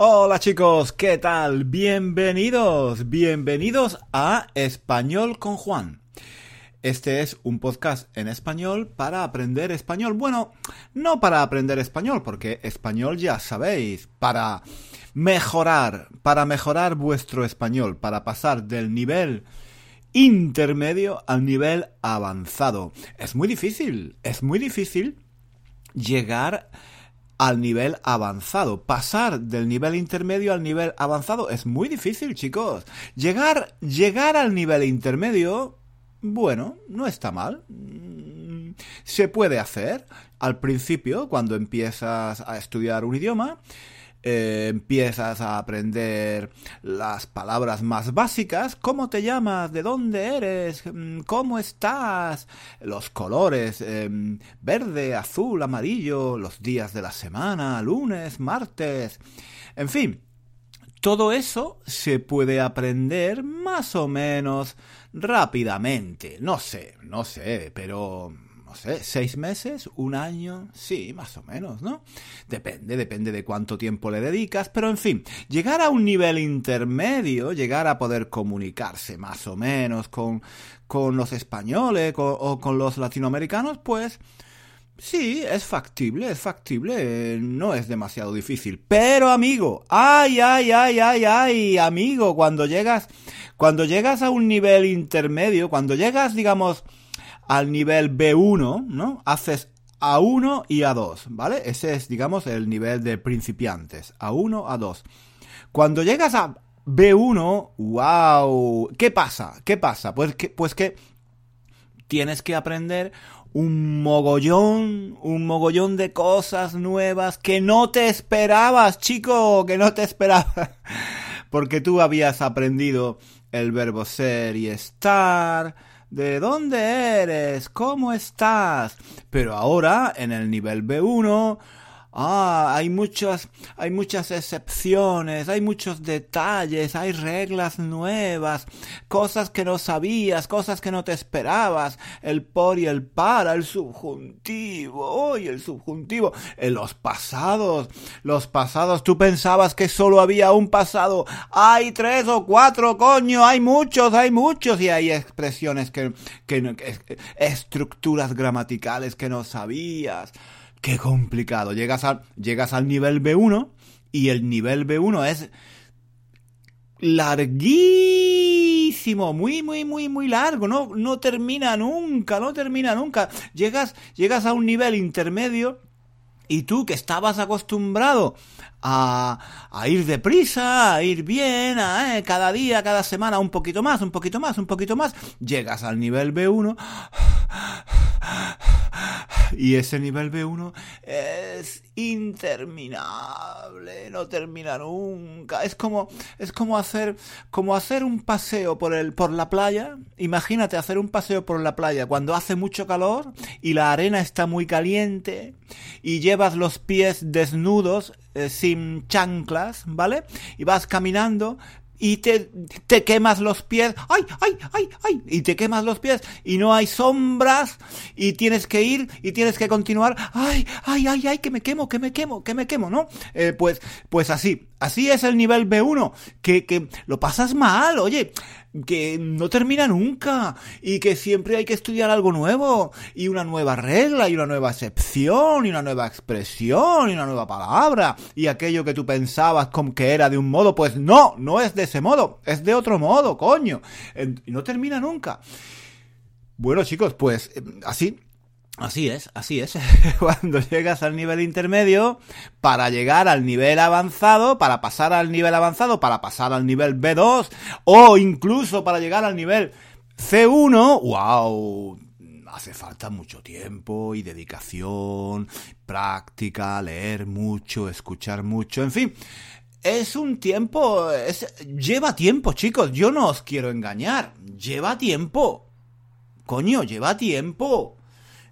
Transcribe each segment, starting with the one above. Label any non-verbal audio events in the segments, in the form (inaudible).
Hola chicos, ¿qué tal? Bienvenidos, bienvenidos a Español con Juan. Este es un podcast en español para aprender español. Bueno, no para aprender español, porque español ya sabéis, para mejorar, para mejorar vuestro español, para pasar del nivel intermedio al nivel avanzado. Es muy difícil, es muy difícil llegar al nivel avanzado. Pasar del nivel intermedio al nivel avanzado es muy difícil, chicos. Llegar, llegar al nivel intermedio, bueno, no está mal. Mm, se puede hacer al principio, cuando empiezas a estudiar un idioma. Eh, empiezas a aprender las palabras más básicas, cómo te llamas, de dónde eres, mm, cómo estás, los colores, em, verde, azul, amarillo, los días de la semana, lunes, martes, en fin. Todo eso se puede aprender más o menos rápidamente. No sé, no sé, pero no sé, seis meses, un año, sí, más o menos, ¿no? Depende, depende de cuánto tiempo le dedicas, pero en fin, llegar a un nivel intermedio, llegar a poder comunicarse más o menos con, con los españoles o con los latinoamericanos, pues... Sí, es factible, es factible, no es demasiado difícil. Pero amigo, ay, ay, ay, ay, ay, amigo, cuando llegas, cuando llegas a un nivel intermedio, cuando llegas, digamos, al nivel B1, ¿no? Haces A1 y A2, ¿vale? Ese es, digamos, el nivel de principiantes. A1, A2. Cuando llegas a B1, wow, ¿qué pasa? ¿Qué pasa? Pues que, pues que tienes que aprender un mogollón, un mogollón de cosas nuevas que no te esperabas, chico, que no te esperabas. (laughs) Porque tú habías aprendido el verbo ser y estar, ¿De dónde eres? ¿Cómo estás? Pero ahora, en el nivel B1, Ah, hay muchas, hay muchas excepciones, hay muchos detalles, hay reglas nuevas, cosas que no sabías, cosas que no te esperabas, el por y el para, el subjuntivo, hoy el subjuntivo, en los pasados, los pasados, tú pensabas que solo había un pasado, hay tres o cuatro, coño, hay muchos, hay muchos, y hay expresiones que, que estructuras gramaticales que no sabías. Qué complicado. Llegas, llegas al nivel B1 y el nivel B1 es larguísimo, muy, muy, muy, muy largo, no, no termina nunca, no termina nunca. Llegas, llegas a un nivel intermedio y tú que estabas acostumbrado a, a ir deprisa, a ir bien, a, eh, cada día, cada semana, un poquito más, un poquito más, un poquito más, llegas al nivel B1 y ese nivel B1 es interminable, no termina nunca. Es como, es como hacer, como hacer un paseo por el, por la playa. Imagínate hacer un paseo por la playa cuando hace mucho calor y la arena está muy caliente y llevas los pies desnudos eh, sin chanclas, ¿vale? Y vas caminando y te, te quemas los pies, ¡ay, ay, ay, ay! Y te quemas los pies. Y no hay sombras. Y tienes que ir y tienes que continuar, ¡ay, ay, ay, ay, que me quemo, que me quemo, que me quemo, ¿no? Eh, pues, pues así, así es el nivel B1, que, que lo pasas mal, oye, que no termina nunca y que siempre hay que estudiar algo nuevo y una nueva regla y una nueva excepción y una nueva expresión y una nueva palabra y aquello que tú pensabas como que era de un modo, pues no, no es de ese modo, es de otro modo, coño. Y no termina nunca. Bueno chicos, pues así Así es, así es. (laughs) Cuando llegas al nivel intermedio, para llegar al nivel avanzado, para pasar al nivel avanzado, para pasar al nivel B2, o incluso para llegar al nivel C1, wow, hace falta mucho tiempo y dedicación, práctica, leer mucho, escuchar mucho, en fin. Es un tiempo, es, lleva tiempo, chicos, yo no os quiero engañar, lleva tiempo. Coño, lleva tiempo.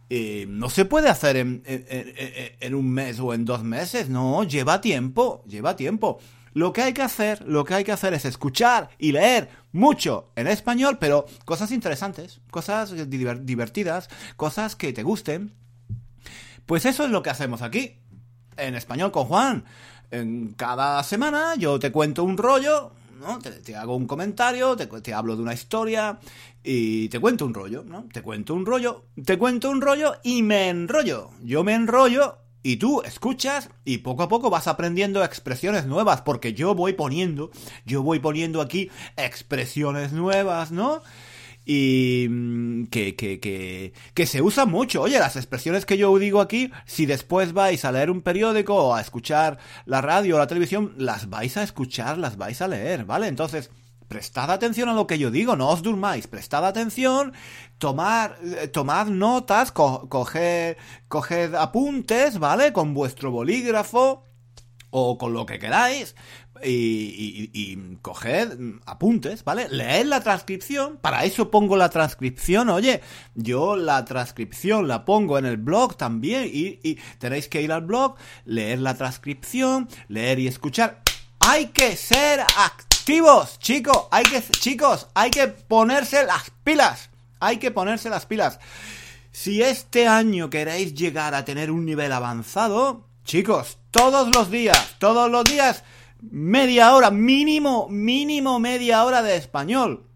Eh, no se puede hacer en, en, un mes o en dos meses, no, lleva tiempo, lleva tiempo. Lo que hay que hacer, lo que hay que hacer es escuchar y leer mucho en español, pero cosas interesantes, cosas divertidas, cosas que te gusten. Pues eso es lo que hacemos aquí, en español con Juan. en cada semana yo te cuento un rollo, ¿no? Te, hago un comentario, te, te, hablo de una historia y te cuento un rollo, ¿no? Te cuento un rollo, te cuento un rollo y me enrollo. Yo me enrollo y tú escuchas y poco a poco vas aprendiendo expresiones nuevas, porque yo voy poniendo, yo voy poniendo aquí expresiones nuevas, ¿no? Y mm, que, que, que, que, se usa mucho. Oye, las expresiones que yo digo aquí, si después vais a leer un periódico o a escuchar la radio o la televisión, las vais a escuchar, las vais a leer, ¿vale? Entonces, prestad atención a lo que yo digo, no os durmáis, prestad atención, eh, tomad notas, coged apuntes, ¿vale? Con vuestro bolígrafo o con lo que queráis, y, y, coged apuntes, ¿vale? Leed la transcripción, para eso pongo la transcripción, oye, yo la transcripción la pongo en el blog también y, y tenéis que ir al blog, leer la transcripción, leer y escuchar. Hay que ser activos, chicos, hay que, chicos, hay que ponerse las pilas, hay que ponerse las pilas. Si este año queréis llegar a tener un nivel avanzado, chicos, todos los días, todos los días, media hora, mínimo, mínimo media hora de español.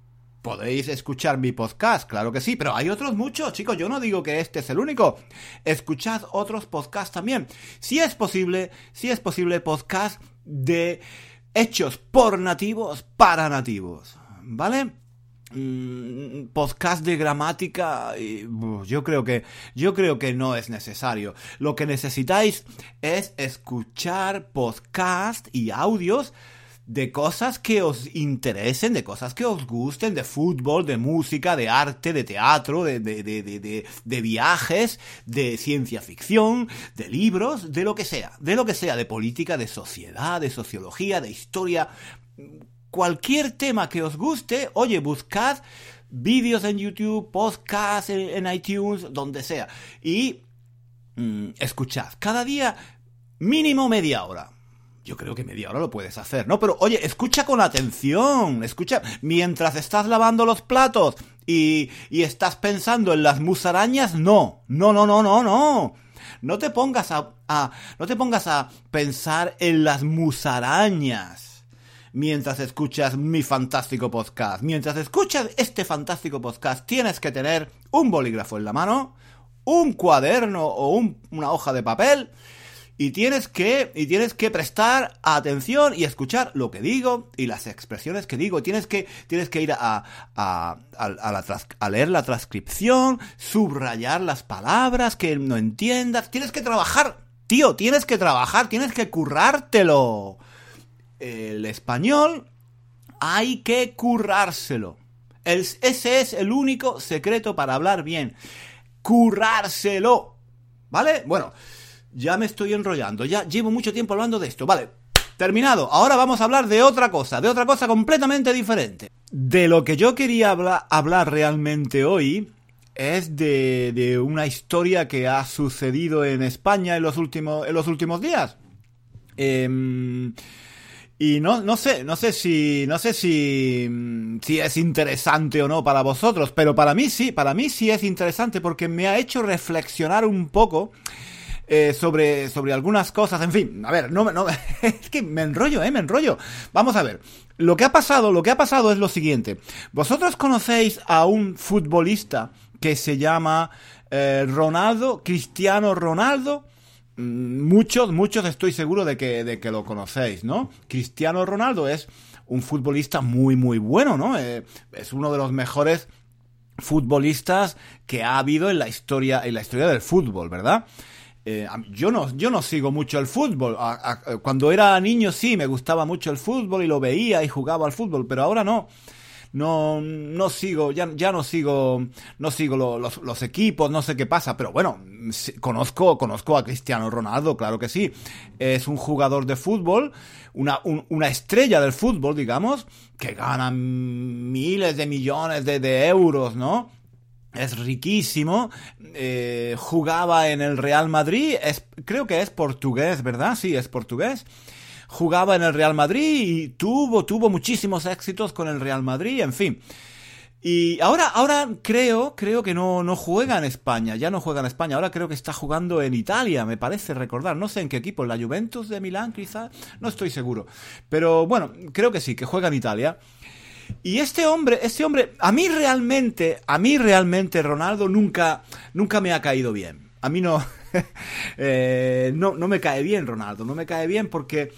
Podéis escuchar mi podcast, claro que sí, pero hay otros muchos, chicos. Yo no digo que este es el único. Escuchad otros podcasts también. Si es posible, si es posible, podcast de hechos por nativos para nativos. ¿Vale? Mm, podcast de gramática yo creo que yo creo que no es necesario. Lo que necesitáis es escuchar podcast y audios de cosas que os interesen, de cosas que os gusten, de fútbol, de música, de arte, de teatro, de, de, de, de, viajes, de ciencia ficción, de libros, de lo que sea, de lo que sea, de política, de sociedad, de sociología, de historia, cualquier tema que os guste, oye, buscad vídeos en YouTube, podcasts en, iTunes, donde sea. Y mm, escuchad. Cada día mínimo media hora. Yo creo que media hora lo puedes hacer, ¿no? Pero oye, escucha con atención, escucha mientras estás lavando los platos y, y estás pensando en las musarañas, no, no, no, no, no, no. No te pongas a, a no te pongas a pensar en las musarañas mientras escuchas mi fantástico podcast. Mientras escuchas este fantástico podcast, tienes que tener un bolígrafo en la mano, un cuaderno o una hoja de papel y tienes que y tienes que prestar atención y escuchar lo que digo y las expresiones que digo. Tienes que tienes que ir a, a, a leer la transcripción subrayar las palabras que no entiendas. Tienes que trabajar tío tienes que trabajar tienes que currártelo el español hay que currárselo. ese es el único secreto para hablar bien. Currárselo. ¿Vale? Bueno, ya me estoy enrollando. Ya llevo mucho tiempo hablando de esto. Vale. Terminado. Ahora vamos a hablar de otra cosa. De otra cosa completamente diferente. De lo que yo quería hablar realmente hoy es de, una historia que ha sucedido en España en los últimos, en los últimos días. Eh, y no, no sé, no sé si, no sé si, si es interesante o no para vosotros, pero para mí sí, para mí sí es interesante porque me ha hecho reflexionar un poco eh, sobre, sobre algunas cosas. En fin, a ver, no, no, (laughs) es que me enrollo, eh, me enrollo. Vamos a ver. Lo que ha pasado, lo que ha pasado es lo siguiente. Vosotros conocéis a un futbolista que se llama eh, Ronaldo, Cristiano Ronaldo. Mm, muchos, muchos estoy seguro de que, de que lo conocéis, ¿no? Cristiano Ronaldo es un futbolista muy, muy bueno, ¿no? Eh, es uno de los mejores futbolistas que ha habido en la historia, en la historia del fútbol, ¿verdad? Eh, yo, no, yo no sigo mucho el fútbol. cuando era niño sí, me gustaba mucho el fútbol y lo veía y jugaba al fútbol, pero ahora no no, no sigo, ya, ya no sigo, no sigo los, equipos, no sé qué pasa, pero bueno, conozco, conozco a Cristiano Ronaldo, claro que sí. Es un jugador de fútbol, una, una estrella del fútbol, digamos, que gana miles de millones de, de euros, ¿no? es riquísimo, eh, jugaba en el Real Madrid, es, creo que es portugués, ¿verdad? Sí, es portugués jugaba en el Real Madrid y tuvo, tuvo muchísimos éxitos con el Real Madrid, en fin. Y ahora, ahora creo, creo que no, no juega en España, ya no juega en España, ahora creo que está jugando en Italia, me parece recordar, no sé en qué equipo, la Juventus de Milán quizá, no estoy seguro, pero bueno, creo que sí, que juega en Italia. Y este hombre, este hombre, a mí realmente, a mí realmente Ronaldo nunca, nunca me ha caído bien. A mí no, (laughs) eh, no, no me cae bien Ronaldo, no me cae bien porque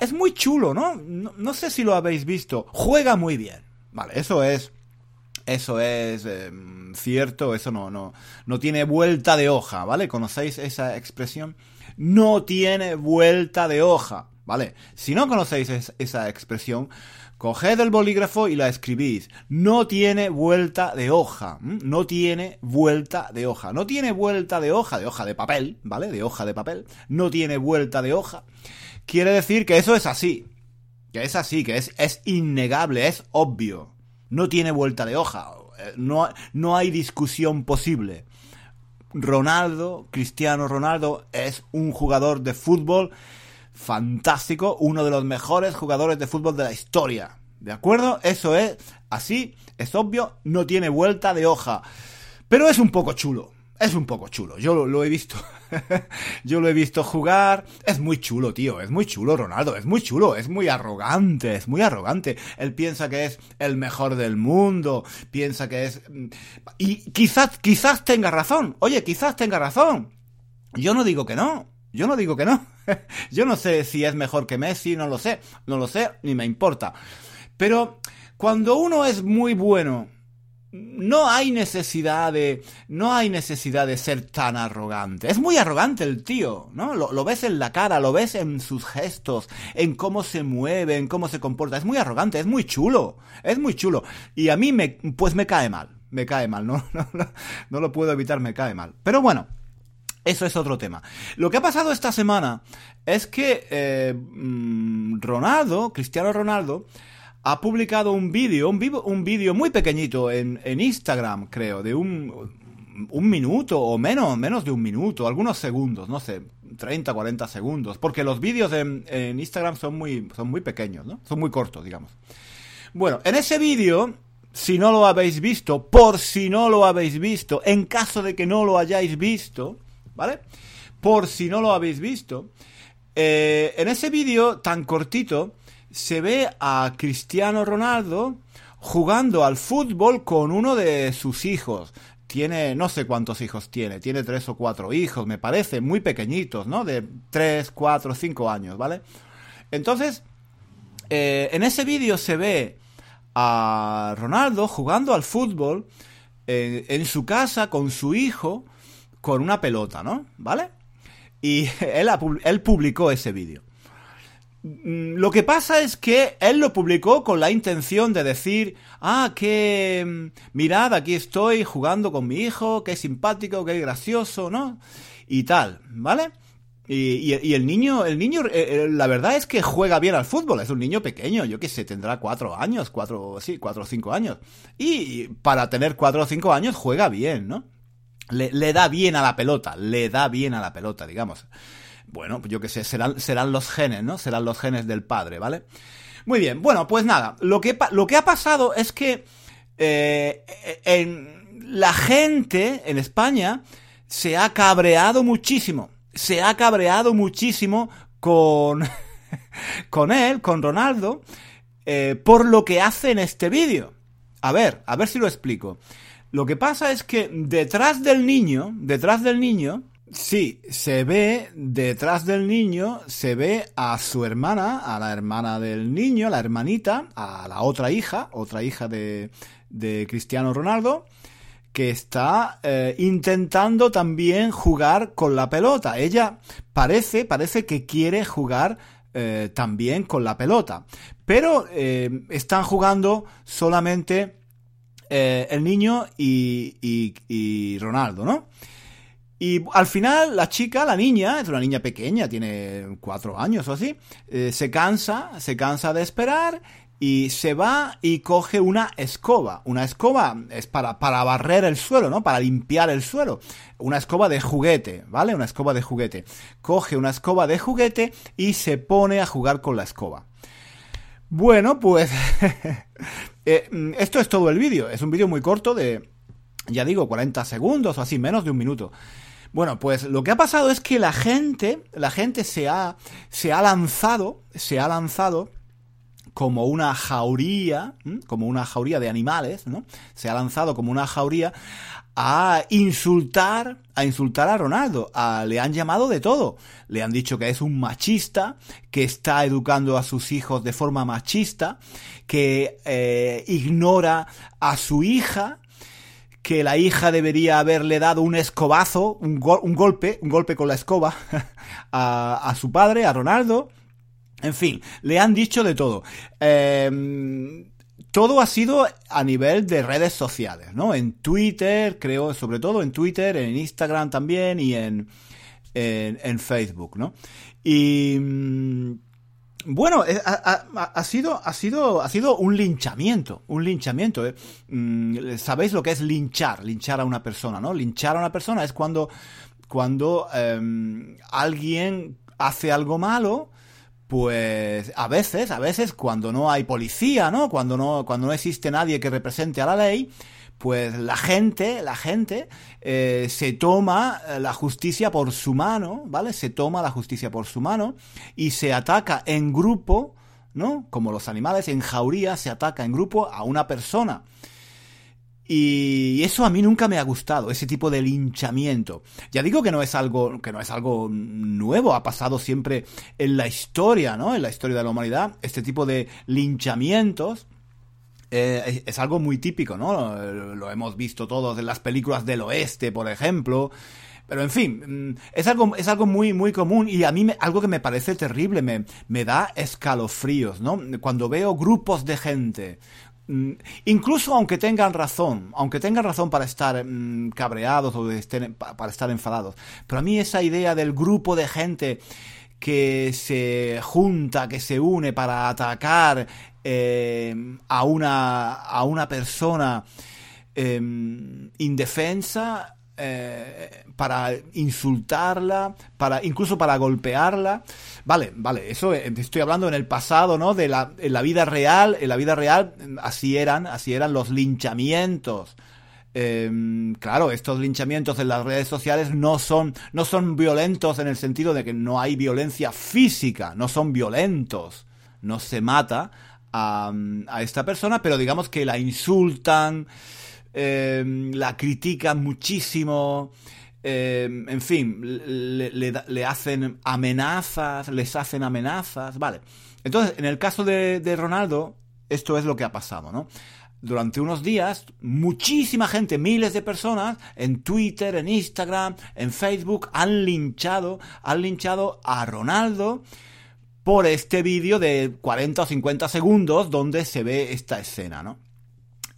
es muy chulo, ¿no? No, sé si lo habéis visto, juega muy bien Vale, eso es. Eso es em, cierto, eso no, no, no tiene vuelta de hoja, ¿vale? ¿Conocéis esa expresión? No tiene vuelta de hoja, ¿vale? Si no conocéis esa expresión, coged el bolígrafo y la escribís. No tiene vuelta de hoja, no tiene vuelta de hoja, no tiene vuelta de hoja, de hoja de papel, ¿vale? De hoja de papel, no tiene vuelta de hoja. Quiere decir que eso es así, que es así, que es, es innegable, es obvio. No tiene vuelta de hoja. Eh, no, no hay discusión posible. Ronaldo, Cristiano Ronaldo, es un jugador de fútbol fantástico, uno de los mejores jugadores de fútbol de la historia. ¿De acuerdo? Eso es así, es obvio, no tiene vuelta de hoja. Pero es un poco chulo es un poco chulo. Yo lo, he visto. (laughs) Yo lo he visto jugar. Es muy chulo, tío. Es muy chulo, Ronaldo. Es muy chulo. Es muy arrogante. Es muy arrogante. Él piensa que es el mejor del mundo. Piensa que es. Mm, y quizás, quizás tenga razón. Oye, quizás tenga razón. Yo no digo que no. Yo no digo que no. (laughs) Yo no sé si es mejor que Messi, no lo sé. No lo sé, ni me importa. Pero cuando uno es muy bueno no hay necesidad de no hay necesidad de ser tan arrogante. Es muy arrogante el tío, ¿no? Lo, ves en la cara, lo ves en sus gestos, en cómo se mueve, en cómo se comporta. Es muy arrogante, es muy chulo, es muy chulo. Y a mí me, pues me cae mal, me cae mal, no, (laughs) no, lo puedo evitar, me cae mal. Pero bueno, eso es otro tema. Lo que ha pasado esta semana es que eh, mm, Ronaldo, Cristiano Ronaldo, ha publicado un vídeo, un vídeo muy pequeñito en, en, Instagram, creo, de un, un minuto o menos, menos de un minuto, algunos segundos, no sé, 30, 40 segundos, porque los vídeos en, en Instagram son muy, son muy pequeños, ¿no? Son muy cortos, digamos. Bueno, en ese vídeo, si no lo habéis visto, por si no lo habéis visto, en caso de que no lo hayáis visto, ¿vale? Por si no lo habéis visto, eh, en ese vídeo tan cortito, se ve a Cristiano Ronaldo jugando al fútbol con uno de sus hijos. Tiene, no sé cuántos hijos tiene, tiene tres o cuatro hijos, me parece, muy pequeñitos, ¿no? De tres, cuatro, cinco años, ¿vale? Entonces, eh, en ese vídeo se ve a Ronaldo jugando al fútbol en, en su casa con su hijo con una pelota, ¿no? ¿Vale? Y (laughs) él, él publicó ese vídeo. Mm, lo que pasa es que él lo publicó con la intención de decir, ah, que mm, mirad, aquí estoy jugando con mi hijo, qué simpático, qué gracioso, ¿no? Y tal, ¿vale? Y, y, el niño, el niño, eh, eh, la verdad es que juega bien al fútbol, es un niño pequeño, yo qué sé, tendrá cuatro años, cuatro, sí, cuatro o cinco años. Y para tener cuatro o cinco años juega bien, ¿no? Le, da bien a la pelota, le da bien a la pelota, digamos. Bueno, yo qué sé, serán, serán los genes, ¿no? Serán los genes del padre, ¿vale? Muy bien, bueno, pues nada, lo que, lo que ha pasado es que eh, en, la gente en España se ha cabreado muchísimo, se ha cabreado muchísimo con, (laughs) con él, con Ronaldo, eh, por lo que hace en este vídeo. A ver, a ver si lo explico. Lo que pasa es que detrás del niño, detrás del niño, Sí, se ve detrás del niño, se ve a su hermana, a la hermana del niño, la hermanita, a la otra hija, otra hija de, de Cristiano Ronaldo, que está eh, intentando también jugar con la pelota. Ella parece, parece que quiere jugar eh, también con la pelota. Pero eh, están jugando solamente el niño y, y, y Ronaldo, ¿no? Y al final la chica, la niña, es una niña pequeña, tiene cuatro años o así, eh, se cansa, se cansa de esperar y se va y coge una escoba. Una escoba es para, para barrer el suelo, ¿no? Para limpiar el suelo. Una escoba de juguete, ¿vale? Una escoba de juguete. Coge una escoba de juguete y se pone a jugar con la escoba. Bueno, pues (laughs) Eh, mm, esto es todo el vídeo. Es un vídeo muy corto de, ya digo, 40 segundos o así, menos de un minuto. Bueno, pues lo que ha pasado es que la gente, la gente se ha, se ha lanzado, se ha lanzado como una jauría, como una jauría de animales, ¿no? Se ha lanzado como una jauría a insultar, a insultar a Ronaldo. le han llamado de todo. Le han dicho que es un machista, que está educando a sus hijos de forma machista, que eh, ignora a su hija, que la hija debería haberle dado un escobazo, un, golpe, un golpe con la escoba (laughs) a, su padre, a Ronaldo. En fin, le han dicho de todo. Em, todo ha sido a nivel de redes sociales, ¿no? En Twitter, creo, sobre todo en Twitter, en Instagram también y en, en, Facebook, ¿no? Y mm, bueno, eh, ha, sido, ha, sido, ha sido un linchamiento, un linchamiento. ¿eh? Mm, Sabéis lo que es linchar, linchar a una persona, ¿no? Linchar a una persona es cuando, cuando em, alguien hace algo malo, pues a veces, a veces cuando no hay policía, ¿no? Cuando no, cuando no existe nadie que represente a la ley, pues la gente, la gente eh, se toma eh, la justicia por su mano, ¿vale? Se toma la justicia por su mano y se ataca en grupo, ¿no? Como los animales, en jauría se ataca en grupo a una persona. Y eso a mí nunca me ha gustado, ese tipo de linchamiento. Ya digo que no es algo, que no es algo nuevo, ha pasado siempre en la historia, ¿no? En la historia de la humanidad, este tipo de linchamientos eh, es algo muy típico, ¿no? Lo hemos visto todos en las películas del oeste, por ejemplo. Pero en fin, mm, es algo, es algo muy, muy común y a mí me, algo que me parece terrible, me, me da escalofríos, ¿no? Cuando veo grupos de gente, incluso aunque tengan razón, aunque tengan razón para estar mm, cabreados o para estar enfadados, pero a mí esa idea del grupo de gente que se junta, que se une para atacar eh, a, una, a una persona em, indefensa, eh, para insultarla, para incluso para golpearla. Vale, vale, eso eh, estoy hablando en el pasado, ¿no? De la, en la vida real, en la vida real así eran, así eran los linchamientos. Em, claro, estos linchamientos en las redes sociales no son, no son violentos en el sentido de que no hay violencia física, no son violentos, no se mata, a, esta persona, pero digamos que la insultan, em, la critican muchísimo, em, en fin, le, hacen amenazas, les hacen amenazas, vale. Entonces, en el caso de, de Ronaldo, esto es lo que ha pasado, ¿no? durante unos días, muchísima gente, miles de personas, en Twitter, en Instagram, en Facebook, han linchado, han linchado a Ronaldo por este vídeo de 40 o 50 segundos donde se ve esta escena, ¿no?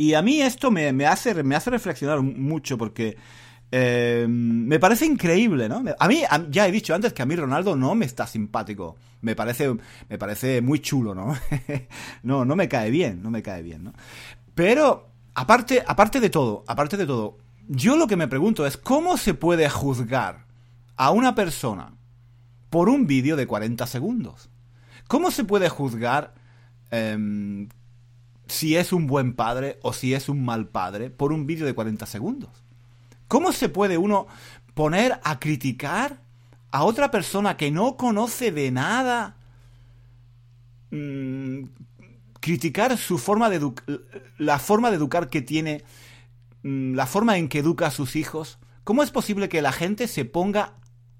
Y a mí esto me, hace, me hace reflexionar mucho porque eh, me parece increíble, ¿no? A mí, ya he dicho antes que a mí Ronaldo no me está simpático. Me parece, me parece muy chulo, ¿no? (laughs) no, no me cae bien, no me cae bien, ¿no? Pero, aparte, aparte de todo, aparte de todo, yo lo que me pregunto es, ¿cómo se puede juzgar a una persona por un vídeo de 40 segundos? ¿Cómo se puede juzgar em, si es un buen padre o si es un mal padre por un vídeo de 40 segundos? ¿Cómo se puede uno poner a criticar a otra persona que no conoce de nada? Mm, criticar su forma de la forma de educar que tiene, mm, la forma en que educa a sus hijos. ¿Cómo es posible que la gente se ponga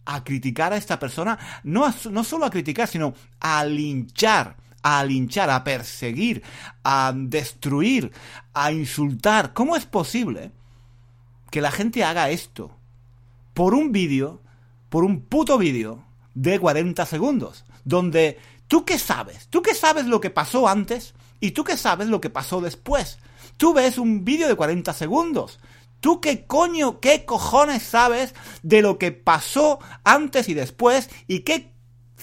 a criticar a esta persona, no, no solo a criticar, sino a linchar, a linchar, a perseguir, a destruir, a insultar. ¿Cómo es posible que la gente haga esto por un vídeo, por un puto vídeo de 40 segundos, donde tú qué sabes, tú qué sabes lo que pasó antes y tú qué sabes lo que pasó después. Tú ves un vídeo de 40 segundos ¿Tú qué coño, qué cojones sabes de lo que pasó antes y después? ¿Y qué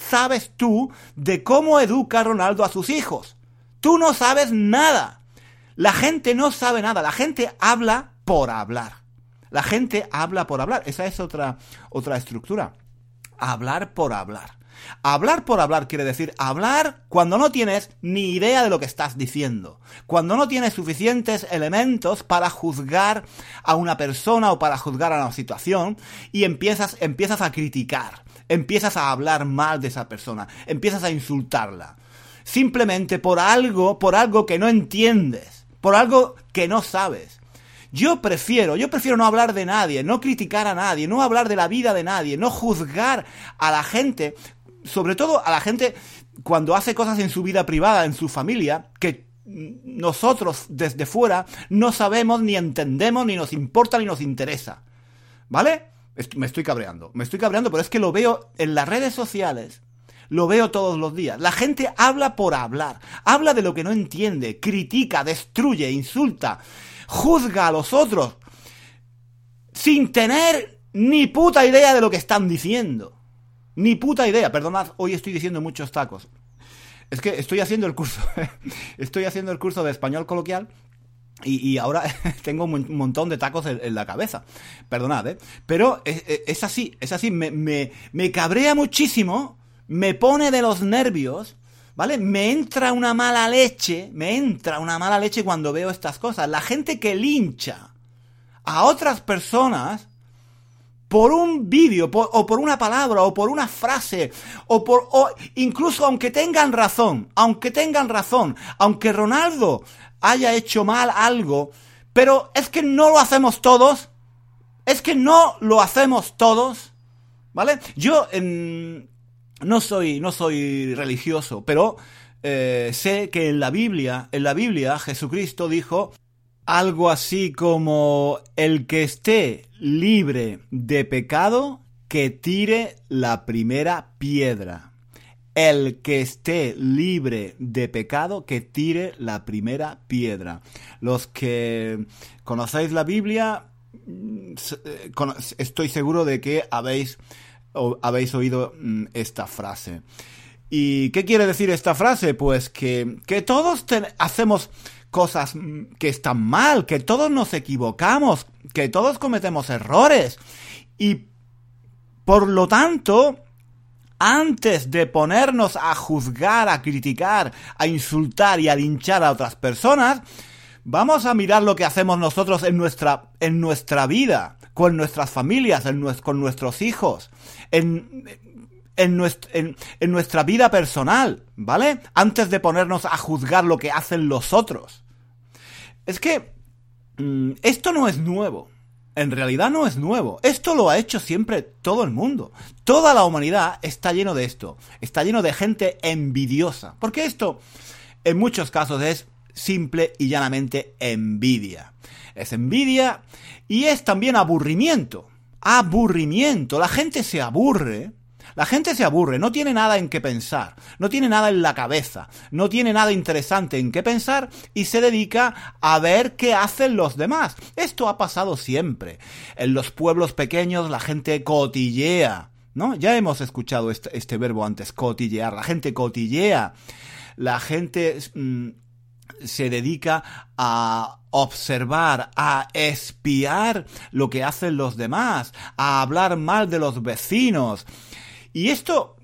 sabes tú de cómo educa Ronaldo a sus hijos? Tú no sabes nada. La gente no sabe nada. La gente habla por hablar. La gente habla por hablar. Esa es otra, otra estructura. Hablar por hablar. Hablar por hablar quiere decir hablar cuando no tienes ni idea de lo que estás diciendo, cuando no tienes suficientes elementos para juzgar a una persona o para juzgar a una situación y empiezas, empiezas a criticar, empiezas a hablar mal de esa persona, empiezas a insultarla, simplemente por algo, por algo que no entiendes, por algo que no sabes. Yo prefiero, yo prefiero no hablar de nadie, no criticar a nadie, no hablar de la vida de nadie, no juzgar a la gente, sobre todo a la gente cuando hace cosas en su vida privada, en su familia, que nosotros desde fuera no sabemos ni entendemos ni nos importa ni nos interesa. ¿Vale? Me estoy cabreando, me estoy cabreando, pero es que lo veo en las redes sociales. Lo veo todos los días. La gente habla por hablar. Habla de lo que no entiende. Critica, destruye, insulta juzga a los otros sin tener ni puta idea de lo que están diciendo. Ni puta idea. Perdonad, hoy estoy diciendo muchos tacos. Es que estoy haciendo el curso. (laughs) estoy haciendo el curso de español coloquial. Y, ahora (laughs) tengo un montón de tacos en, la cabeza. Perdonad, ¿eh? Pero es, así, es así. Me, me, me cabrea muchísimo. Me pone de los nervios ¿Vale? Me entra una mala leche, me entra una mala leche cuando veo estas cosas. La gente que lincha a otras personas por un vídeo, o por una palabra, o por una frase, o por, o incluso aunque tengan razón, aunque tengan razón, aunque Ronaldo haya hecho mal algo, pero es que no lo hacemos todos, es que no lo hacemos todos, ¿vale? Yo en, no soy, no soy religioso, pero eh, sé que en la Biblia, en la Biblia, Jesucristo dijo algo así como el que esté libre de pecado, que tire la primera piedra. El que esté libre de pecado, que tire la primera piedra. Los que conocéis la Biblia, mm, eh, estoy seguro de que habéis habéis oído mm, esta frase. ¿Y qué quiere decir esta frase? Pues que, que todos hacemos cosas mm, que están mal, que todos nos equivocamos, que todos cometemos errores. Y por lo tanto, antes de ponernos a juzgar, a criticar, a insultar y a linchar a otras personas, vamos a mirar lo que hacemos nosotros en nuestra, en nuestra vida con nuestras familias, con nuestros hijos, en, en, nuestra vida personal, ¿vale? Antes de ponernos a juzgar lo que hacen los otros. Es que mm, esto no es nuevo. En realidad no es nuevo. Esto lo ha hecho siempre todo el mundo. Toda la humanidad está lleno de esto. Está lleno de gente envidiosa. Porque esto, en muchos casos, es simple y llanamente envidia. Es envidia y es también aburrimiento. Aburrimiento. La gente se aburre. La gente se aburre, no tiene nada en qué pensar, no tiene nada en la cabeza, no tiene nada interesante en qué pensar y se dedica a ver qué hacen los demás. Esto ha pasado siempre. En los pueblos pequeños la gente cotillea, ¿no? Ya hemos escuchado este, este verbo antes, cotillear. La gente cotillea. La gente mm, se dedica a observar, a espiar lo que hacen los demás, a hablar mal de los vecinos. Y esto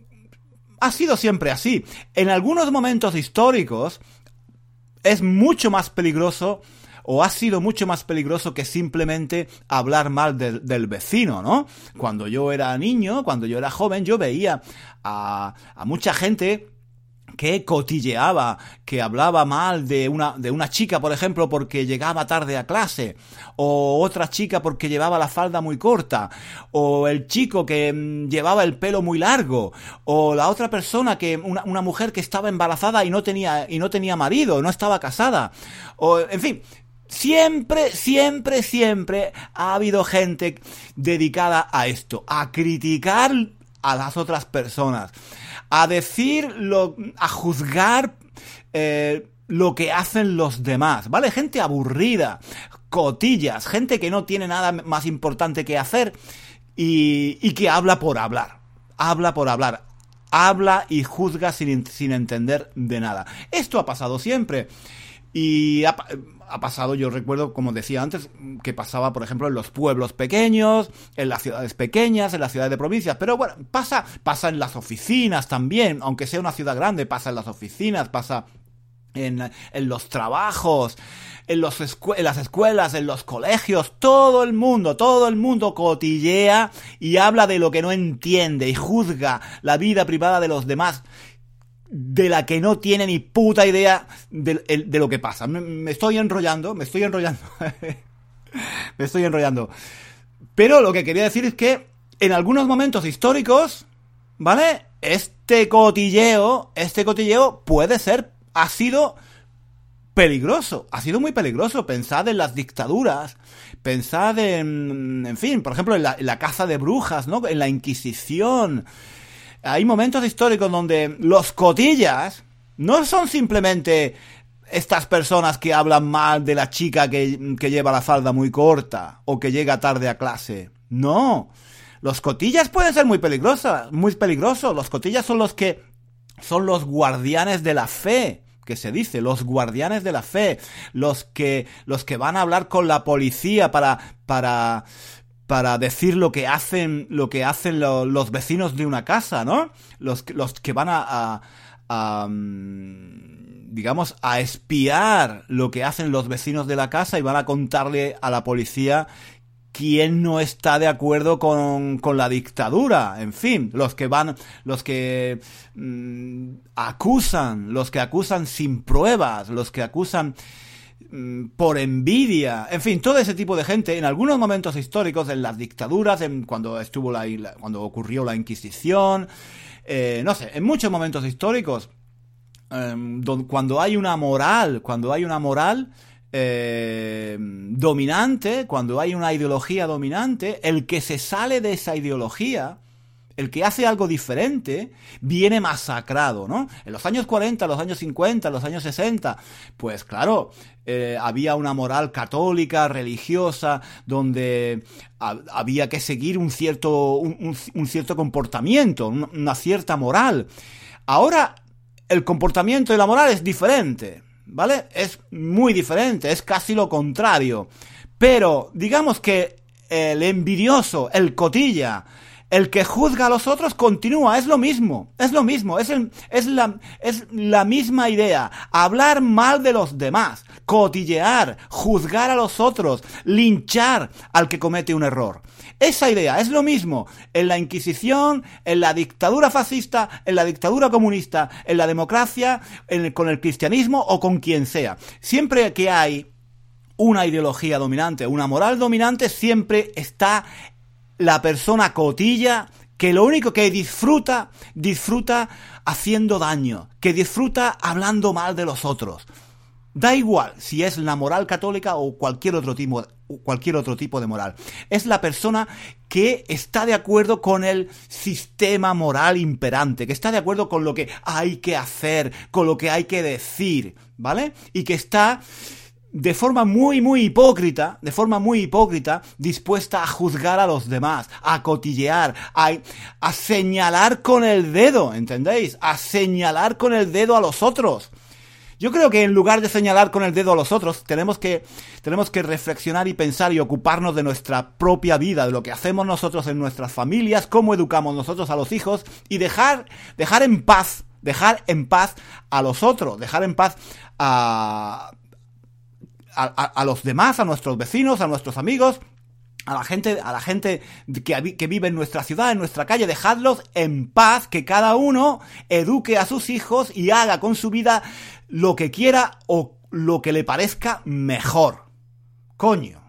ha sido siempre así. En algunos momentos históricos es mucho más peligroso o ha sido mucho más peligroso que simplemente hablar mal del vecino, ¿no? Cuando yo era niño, cuando yo era joven, yo veía a, a mucha gente que cotilleaba, que hablaba mal de una, de una chica, por ejemplo, porque llegaba tarde a clase, o otra chica porque llevaba la falda muy corta, o el chico que mm, llevaba el pelo muy largo, o la otra persona que, una, una mujer que estaba embarazada y no tenía, y no tenía marido, no estaba casada, o, en fin, Siempre, siempre, siempre ha habido gente dedicada a esto, a criticar a las otras personas a decir, lo, a juzgar eh, lo que hacen los demás, ¿vale? Gente aburrida, cotillas, gente que no tiene nada más importante que hacer y, y que habla por hablar, habla por hablar, habla y juzga sin, sin entender de nada. Esto ha pasado siempre. Y ha, ha pasado, yo recuerdo, como decía antes, que pasaba, por ejemplo, en los pueblos pequeños, en las ciudades pequeñas, en las ciudades de provincias, pero bueno, pasa, pasa en las oficinas también, aunque sea una ciudad grande, pasa en las oficinas, pasa en, en los trabajos, en, los en las escuelas, en los colegios, todo el mundo, todo el mundo cotillea y habla de lo que no entiende y juzga la vida privada de los demás de la que no tiene ni puta idea de, lo que pasa. Me, me, estoy enrollando, me estoy enrollando. (laughs) me estoy enrollando. Pero lo que quería decir es que en algunos momentos históricos, ¿vale? Este cotilleo, este cotilleo puede ser, ha sido peligroso, ha sido muy peligroso. Pensad en las dictaduras, pensad en, en fin, por ejemplo, en la, en la caza de brujas, ¿no? En la Inquisición, hay momentos históricos donde los cotillas no son simplemente estas personas que hablan mal de la chica que, lleva la falda muy corta o que llega tarde a clase. No. Los cotillas pueden ser muy peligrosos, muy peligrosos. Los cotillas son los que son los guardianes de la fe, que se dice, los guardianes de la fe, los que los que van a hablar con la policía para para para decir lo que hacen, lo que hacen lo, los vecinos de una casa, ¿no? Los, los que van a, a, a, digamos, a espiar lo que hacen los vecinos de la casa y van a contarle a la policía quién no está de acuerdo con, con la dictadura, en fin, los que van, los que mmm, acusan, los que acusan sin pruebas, los que acusan por envidia, en fin, todo ese tipo de gente, en algunos momentos históricos, en las dictaduras, en cuando estuvo la, cuando ocurrió la Inquisición, eh, no sé, en muchos momentos históricos, donde, cuando hay una moral, cuando hay una moral eh, dominante, cuando hay una ideología dominante, el que se sale de esa ideología, el que hace algo diferente viene masacrado, ¿no? En los años 40, los años 50, los años 60, pues claro, eh, había una moral católica, religiosa, donde ha, había que seguir un cierto, un cierto comportamiento, una cierta moral. Ahora, el comportamiento y la moral es diferente, ¿vale? Es muy diferente, es casi lo contrario. Pero, digamos que el envidioso, el cotilla, el que juzga a los otros continúa, es lo mismo, es lo mismo, es, la, misma idea, hablar mal de los demás, cotillear, juzgar a los otros, linchar al que comete un error. Esa idea es lo mismo en la Inquisición, en la dictadura fascista, en la dictadura comunista, en la democracia, con el cristianismo o con quien sea. Siempre que hay una ideología dominante, una moral dominante, siempre está la persona cotilla que lo único que disfruta, disfruta haciendo daño, que disfruta hablando mal de los otros. Da igual si es la moral católica o cualquier otro tipo, cualquier otro tipo de moral. Es la persona que está de acuerdo con el sistema moral imperante, que está de acuerdo con lo que hay que hacer, con lo que hay que decir, ¿vale? Y que está de forma muy, muy hipócrita, de forma muy hipócrita, dispuesta a juzgar a los demás, a cotillear, a, a señalar con el dedo, ¿entendéis? A señalar con el dedo a los otros. Yo creo que en lugar de señalar con el dedo a los otros, tenemos que, tenemos que reflexionar y pensar y ocuparnos de nuestra propia vida, de lo que hacemos nosotros en nuestras familias, cómo educamos nosotros a los hijos y dejar, dejar en paz, dejar en paz a los otros, dejar en paz a, a, los demás, a nuestros vecinos, a nuestros amigos, a la gente, a la gente que, que, vive en nuestra ciudad, en nuestra calle, dejadlos en paz, que cada uno eduque a sus hijos y haga con su vida lo que quiera o lo que le parezca mejor. Coño.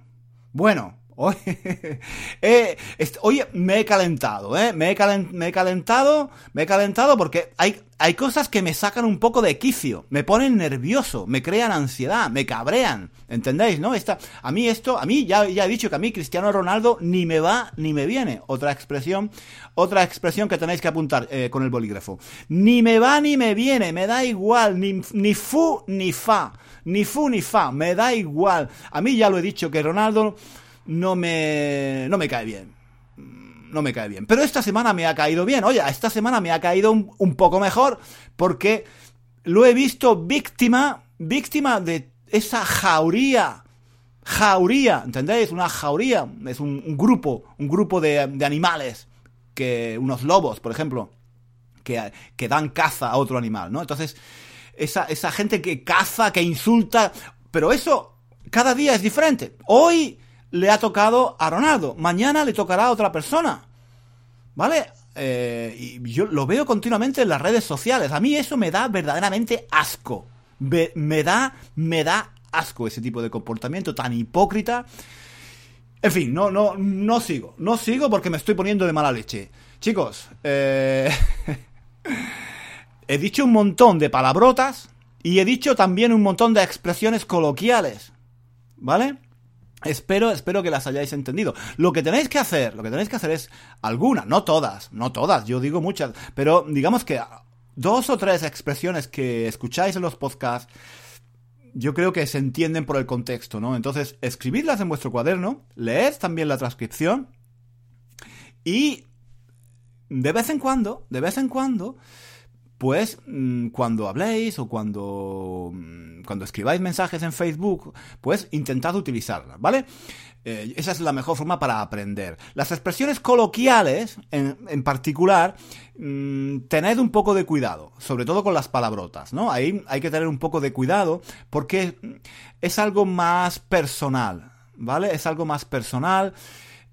Bueno, Oye, (laughs) eh, oye, me he calentado, ¿eh? Me he, calent, me he, calentado, me he calentado porque hay, hay cosas que me sacan un poco de quicio, me ponen nervioso, me crean ansiedad, me cabrean, ¿entendéis, no? Esta, a mí esto, a mí ya, ya he dicho que a mí Cristiano Ronaldo ni me va ni me viene. Otra expresión, otra expresión que tenéis que apuntar eh, con el bolígrafo. Ni me va ni me viene, me da igual, ni, ni fu ni fa, ni fu ni fa, me da igual. A mí ya lo he dicho que Ronaldo no me, no me cae bien. No me cae bien. Pero esta semana me ha caído bien. Oye, esta semana me ha caído un, un poco mejor porque lo he visto víctima, víctima de esa jauría, jauría, ¿entendéis? Una jauría, es un, grupo, un grupo de, animales, que unos lobos, por ejemplo, que, que, dan caza a otro animal, ¿no? Entonces, esa, esa gente que caza, que insulta, pero eso cada día es diferente. Hoy le ha tocado a Ronaldo, mañana le tocará a otra persona. ¿Vale? Eh, y yo lo veo continuamente en las redes sociales. A mí eso me da verdaderamente asco. Me, da, me da asco ese tipo de comportamiento tan hipócrita. En fin, no, no, no sigo. No sigo porque me estoy poniendo de mala leche. Chicos, eh, (laughs) he dicho un montón de palabrotas y he dicho también un montón de expresiones coloquiales. ¿Vale? Espero, espero que las hayáis entendido. Lo que tenéis que hacer, lo que tenéis que hacer es algunas, no todas, no todas, yo digo muchas, pero digamos que dos o tres expresiones que escucháis en los podcasts, yo creo que se entienden por el contexto, ¿no? Entonces, escribidlas en vuestro cuaderno, leed también la transcripción y de vez en cuando, de vez en cuando, pues mm, cuando habléis o cuando, mm, cuando escribáis mensajes en Facebook, pues intentad utilizarlas, ¿vale? Eh, esa es la mejor forma para aprender. Las expresiones coloquiales, en, particular, mm, tened un poco de cuidado, sobre todo con las palabrotas, ¿no? Ahí hay que tener un poco de cuidado porque es algo más personal, ¿vale? Es algo más personal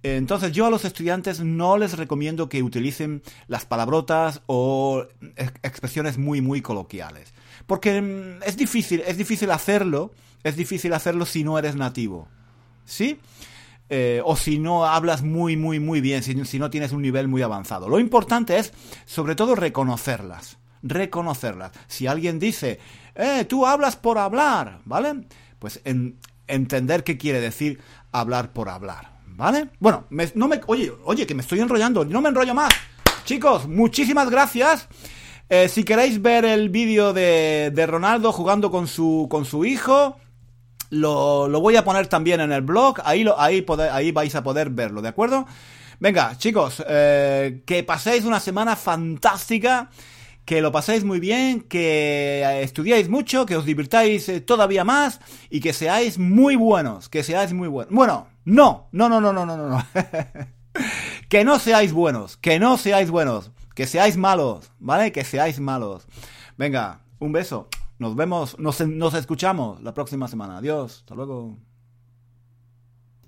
entonces yo a los estudiantes no les recomiendo que utilicen las palabrotas o expresiones muy muy coloquiales. Porque mm, es difícil, es difícil hacerlo, es difícil hacerlo si no eres nativo. ¿Sí? Eh, o si no hablas muy, muy, muy bien, si, si no tienes un nivel muy avanzado. Lo importante es, sobre todo, reconocerlas. Reconocerlas. Si alguien dice, eh, tú hablas por hablar, ¿vale? Pues entender qué quiere decir hablar por hablar. ¿Vale? Bueno, no me, oye, oye, que me estoy enrollando, no me enrollo más. Chicos, muchísimas gracias. Eh, si queréis ver el vídeo de, de, Ronaldo jugando con su, con su hijo, lo, lo, voy a poner también en el blog. Ahí, lo, ahí, ahí vais a poder verlo, ¿de acuerdo? Venga, chicos, eh, que paséis una semana fantástica que lo paséis muy bien, que estudiáis mucho, que os divirtáis eh, todavía más y que seáis muy buenos, que seáis muy buenos. Bueno, no, no, no, no, no, no, no. (laughs) que no seáis buenos, que no seáis buenos, que seáis malos, ¿vale? Que seáis malos. Venga, un beso. Nos vemos, nos, nos escuchamos la próxima semana. Adiós, hasta luego.